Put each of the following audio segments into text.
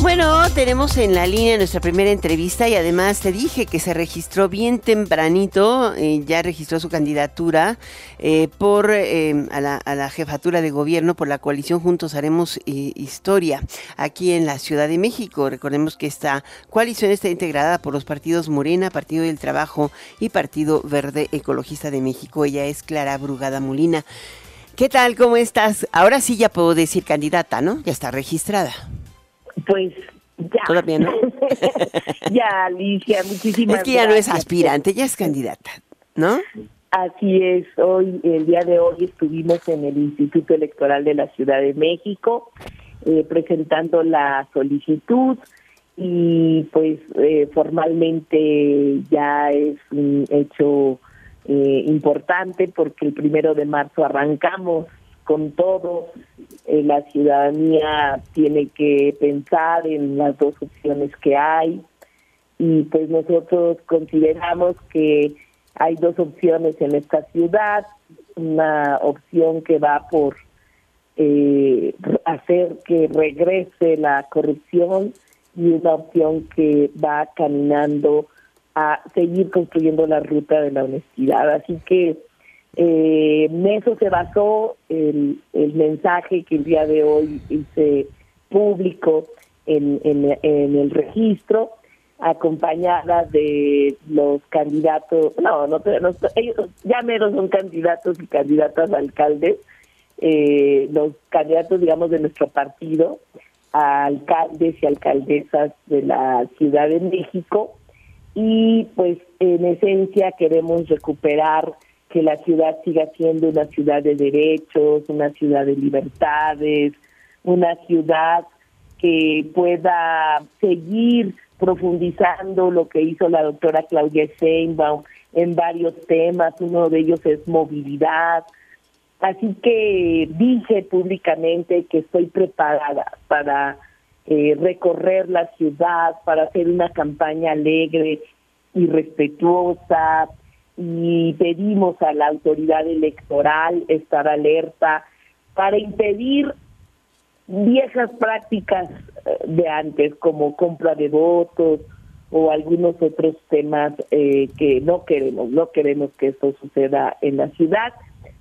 Bueno, tenemos en la línea nuestra primera entrevista y además te dije que se registró bien tempranito, eh, ya registró su candidatura eh, por eh, a, la, jefatura de gobierno por la coalición Juntos Haremos Historia aquí en la Ciudad de México. Recordemos que esta coalición está integrada por los partidos Morena, Partido del Trabajo y Partido Verde Ecologista de México. Ella es Clara Brugada Molina. ¿Qué tal? ¿Cómo estás? Ahora sí ya puedo decir candidata, ¿no? Ya está registrada. Pues ya. Todavía no. ya, Alicia, muchísimas Es que ya no es aspirante, ya es candidata, ¿no? Así es, hoy, el día de hoy estuvimos en el Instituto Electoral de la Ciudad de México eh, presentando la solicitud y pues eh, formalmente ya es un hecho eh, importante porque el primero de marzo arrancamos con todo. Eh, la ciudadanía tiene que pensar en las dos opciones que hay y pues nosotros consideramos que hay dos opciones en esta ciudad, una opción que va por eh, hacer que regrese la corrupción y una opción que va caminando a seguir construyendo la ruta de la honestidad. Así que eh, en eso se basó el, el, mensaje que el día de hoy hice público en, en, el registro, acompañada de los candidatos, no, no, ellos ya menos son candidatos y candidatas alcaldes, eh, los candidatos, digamos, de nuestro partido, alcaldes y alcaldesas de la Ciudad de México, y pues en esencia queremos recuperar que la ciudad siga siendo una ciudad de derechos, una ciudad de libertades, una ciudad que pueda seguir profundizando lo que hizo la doctora Claudia Sheinbaum en varios temas, uno de ellos es movilidad. Así que dije públicamente que estoy preparada para eh, recorrer la ciudad, para hacer una campaña alegre y respetuosa, y pedimos a la autoridad electoral estar alerta para impedir viejas prácticas eh, de antes como compra de votos o algunos otros temas eh, que no queremos no queremos que esto suceda en la ciudad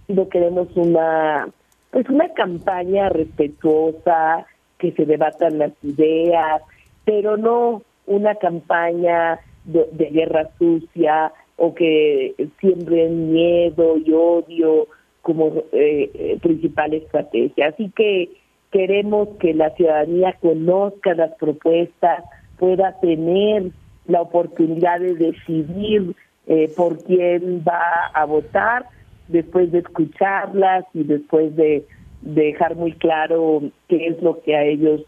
sino queremos una pues una campaña respetuosa que se debatan las ideas pero no una campaña de guerra sucia o que siembren miedo y odio como eh, eh, principal estrategia. Así que queremos que la ciudadanía conozca las propuestas, pueda tener la oportunidad de decidir eh, por quién va a votar después de escucharlas y después de dejar muy claro qué es lo que a ellos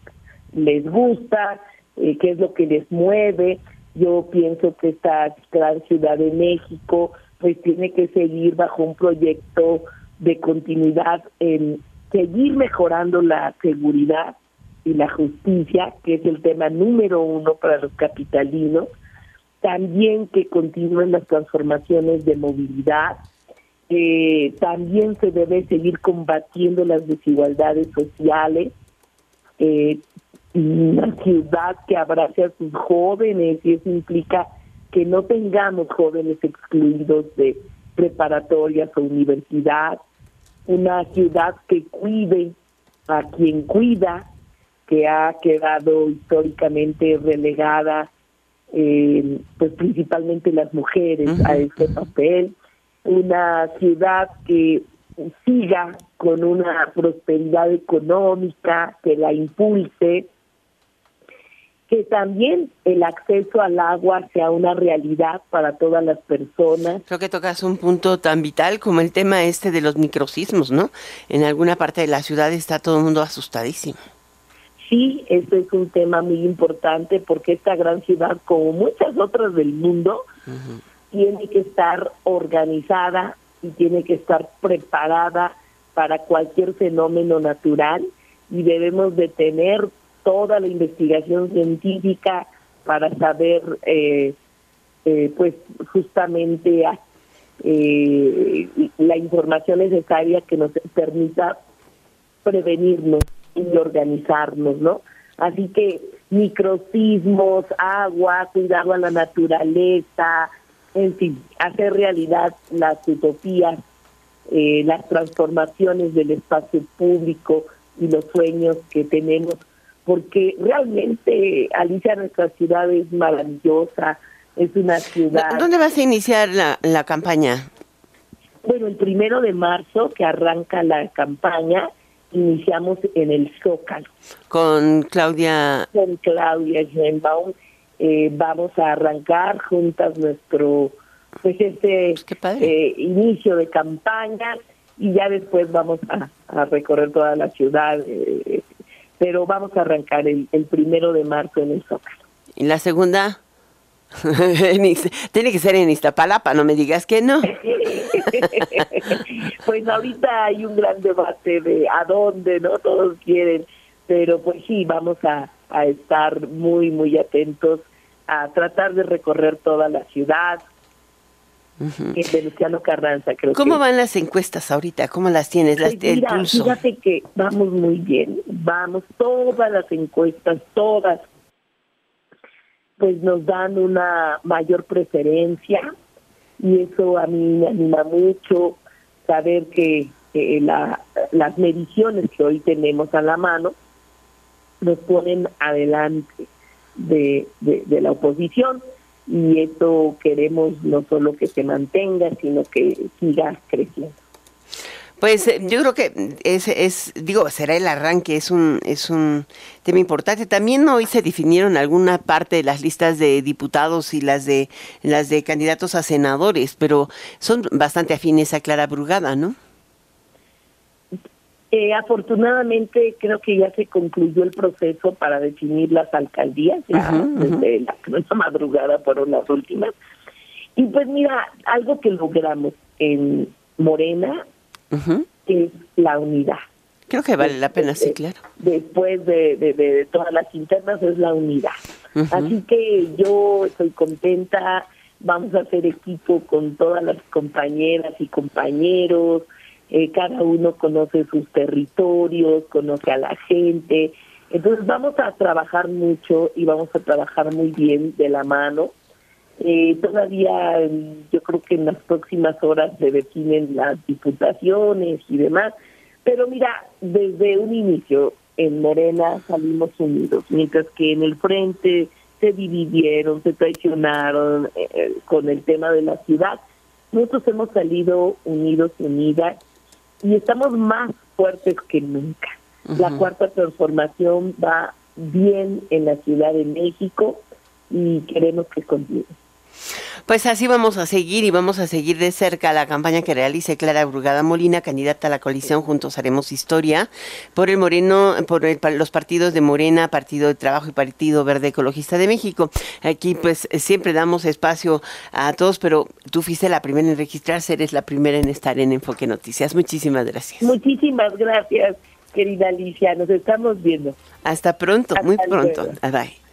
les gusta, qué es lo que les mueve yo pienso que esta gran ciudad de México pues tiene que seguir bajo un proyecto de continuidad en seguir mejorando la seguridad y la justicia, que es el tema número uno para los capitalinos, también que continúen las transformaciones de movilidad, eh, también se debe seguir combatiendo las desigualdades sociales, eh, una ciudad que abrace a sus jóvenes y eso implica que no tengamos jóvenes excluidos de preparatorias o universidad, una ciudad que cuide a quien cuida, que ha quedado históricamente relegada, eh, pues principalmente las mujeres a este papel, una ciudad que siga con una prosperidad económica, que la impulse, que también el acceso al agua sea una realidad para todas las personas. Creo que tocas un punto tan vital como el tema este de los microsismos, ¿no? En alguna parte de la ciudad está todo el mundo asustadísimo. Sí, este es un tema muy importante porque esta gran ciudad, como muchas otras del mundo, tiene que estar organizada y tiene que estar preparada para cualquier fenómeno natural y debemos de tener toda la investigación científica para saber, eh, eh, pues justamente eh, la información necesaria que nos permita prevenirnos y organizarnos, ¿no? Así que microsismos, agua, cuidado a la naturaleza, en fin, hacer realidad las utopías, eh, las transformaciones del espacio público y los sueños que tenemos, porque realmente, Alicia, nuestra ciudad es maravillosa, es una ciudad... ¿Dónde vas a iniciar la, la campaña? Bueno, el primero de marzo, que arranca la campaña, iniciamos en el Zócalo. Con Claudia. Con Claudia Schenbaum. Eh, vamos a arrancar juntas nuestro, pues este pues eh, inicio de campaña y ya después vamos a, recorrer toda la ciudad, eh, pero vamos a arrancar el, el primero de marzo en el Zócalo. ¿Y la segunda? Tiene que ser en Iztapalapa, no me digas que no. pues ahorita hay un gran debate de a dónde, ¿no? Todos quieren, pero pues sí, vamos a, estar muy, muy atentos a tratar de recorrer toda la ciudad. En Luciano Carranza, creo ¿Cómo van las encuestas ahorita? ¿Cómo las tienes? Las, mira, Fíjate que vamos muy bien, vamos, todas las encuestas, todas, pues nos dan una mayor preferencia y eso a mí me anima mucho saber que la, las mediciones que hoy tenemos a la mano nos ponen adelante de, de, la oposición y eso queremos no solo que se mantenga, sino que siga creciendo. Pues eh, yo creo que es, es, digo, será el arranque, es un, es un tema importante. También hoy se definieron alguna parte de las listas de diputados y las de las de candidatos a senadores, pero son bastante afines a Clara Brugada, ¿no? Eh, afortunadamente creo que ya se concluyó el proceso para definir las alcaldías, ya desde la, la madrugada fueron las últimas. Y pues mira, algo que logramos en Morena es la unidad. Creo que vale la pena, sí, claro. Después de, de, todas las internas es la unidad. Así que yo estoy contenta, vamos a hacer equipo con todas las compañeras y compañeros, eh, cada uno conoce sus territorios, conoce a la gente, entonces vamos a trabajar mucho y vamos a trabajar muy bien de la mano eh, todavía yo creo que en las próximas horas se definen las diputaciones y demás, pero mira, desde un inicio en Morena salimos unidos, mientras que en el frente se dividieron, se traicionaron eh, eh, con el tema de la ciudad. Nosotros hemos salido unidos y unidas y estamos más fuertes que nunca. La cuarta transformación va bien en la Ciudad de México y queremos que continúe. Pues así vamos a seguir y vamos a seguir de cerca la campaña que realice Clara Brugada Molina, candidata a la coalición Juntos Haremos Historia, por el Moreno, por los partidos de Morena, Partido de Trabajo y Partido Verde Ecologista de México. Aquí pues siempre damos espacio a todos, pero tú fuiste la primera en registrarse, eres la primera en estar en Enfoque Noticias. Muchísimas gracias. Muchísimas gracias, querida Alicia. Nos estamos viendo. Hasta pronto, muy pronto. Bye.